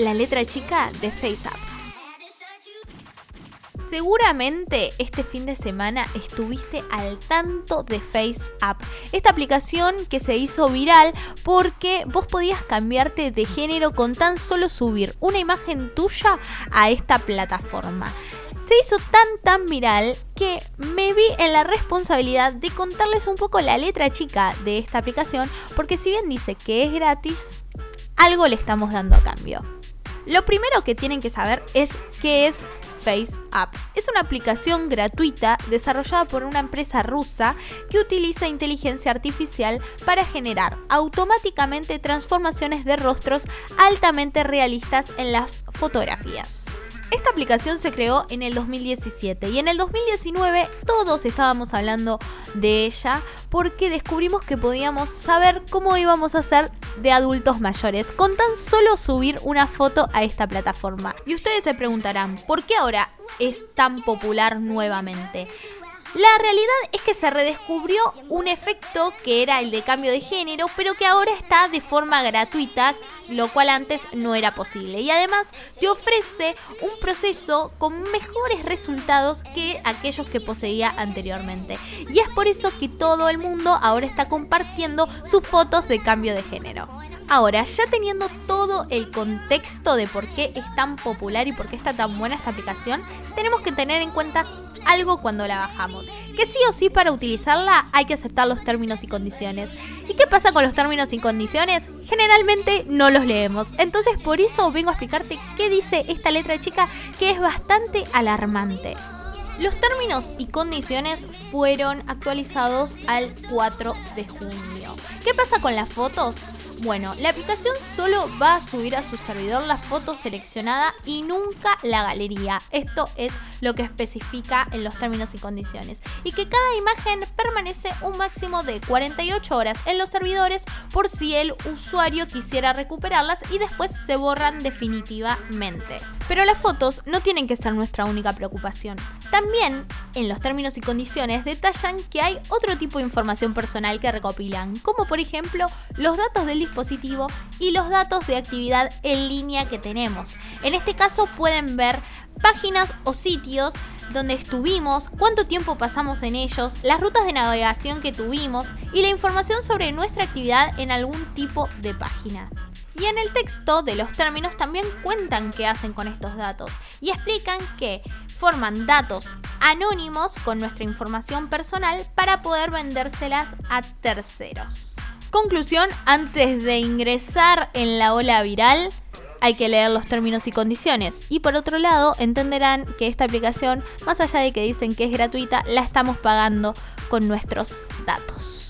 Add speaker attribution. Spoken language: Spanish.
Speaker 1: la letra chica de FaceApp. Seguramente este fin de semana estuviste al tanto de FaceApp, esta aplicación que se hizo viral porque vos podías cambiarte de género con tan solo subir una imagen tuya a esta plataforma se hizo tan tan viral que me vi en la responsabilidad de contarles un poco la letra chica de esta aplicación, porque si bien dice que es gratis, algo le estamos dando a cambio. Lo primero que tienen que saber es qué es FaceApp. Es una aplicación gratuita desarrollada por una empresa rusa que utiliza inteligencia artificial para generar automáticamente transformaciones de rostros altamente realistas en las fotografías. Esta aplicación se creó en el 2017 y en el 2019 todos estábamos hablando de ella porque descubrimos que podíamos saber cómo íbamos a ser de adultos mayores con tan solo subir una foto a esta plataforma. Y ustedes se preguntarán, ¿por qué ahora es tan popular nuevamente? La realidad es que se redescubrió un efecto que era el de cambio de género, pero que ahora está de forma gratuita, lo cual antes no era posible. Y además te ofrece un proceso con mejores resultados que aquellos que poseía anteriormente. Y es por eso que todo el mundo ahora está compartiendo sus fotos de cambio de género. Ahora, ya teniendo todo el contexto de por qué es tan popular y por qué está tan buena esta aplicación, tenemos que tener en cuenta algo cuando la bajamos. Que sí o sí para utilizarla hay que aceptar los términos y condiciones. ¿Y qué pasa con los términos y condiciones? Generalmente no los leemos. Entonces por eso vengo a explicarte qué dice esta letra chica que es bastante alarmante. Los términos y condiciones fueron actualizados al 4 de junio. ¿Qué pasa con las fotos? Bueno, la aplicación solo va a subir a su servidor la foto seleccionada y nunca la galería. Esto es lo que especifica en los términos y condiciones. Y que cada imagen permanece un máximo de 48 horas en los servidores por si el usuario quisiera recuperarlas y después se borran definitivamente. Pero las fotos no tienen que ser nuestra única preocupación. También en los términos y condiciones detallan que hay otro tipo de información personal que recopilan, como por ejemplo los datos del y los datos de actividad en línea que tenemos. En este caso pueden ver páginas o sitios donde estuvimos, cuánto tiempo pasamos en ellos, las rutas de navegación que tuvimos y la información sobre nuestra actividad en algún tipo de página. Y en el texto de los términos también cuentan qué hacen con estos datos y explican que forman datos anónimos con nuestra información personal para poder vendérselas a terceros. Conclusión, antes de ingresar en la ola viral, hay que leer los términos y condiciones. Y por otro lado, entenderán que esta aplicación, más allá de que dicen que es gratuita, la estamos pagando con nuestros datos.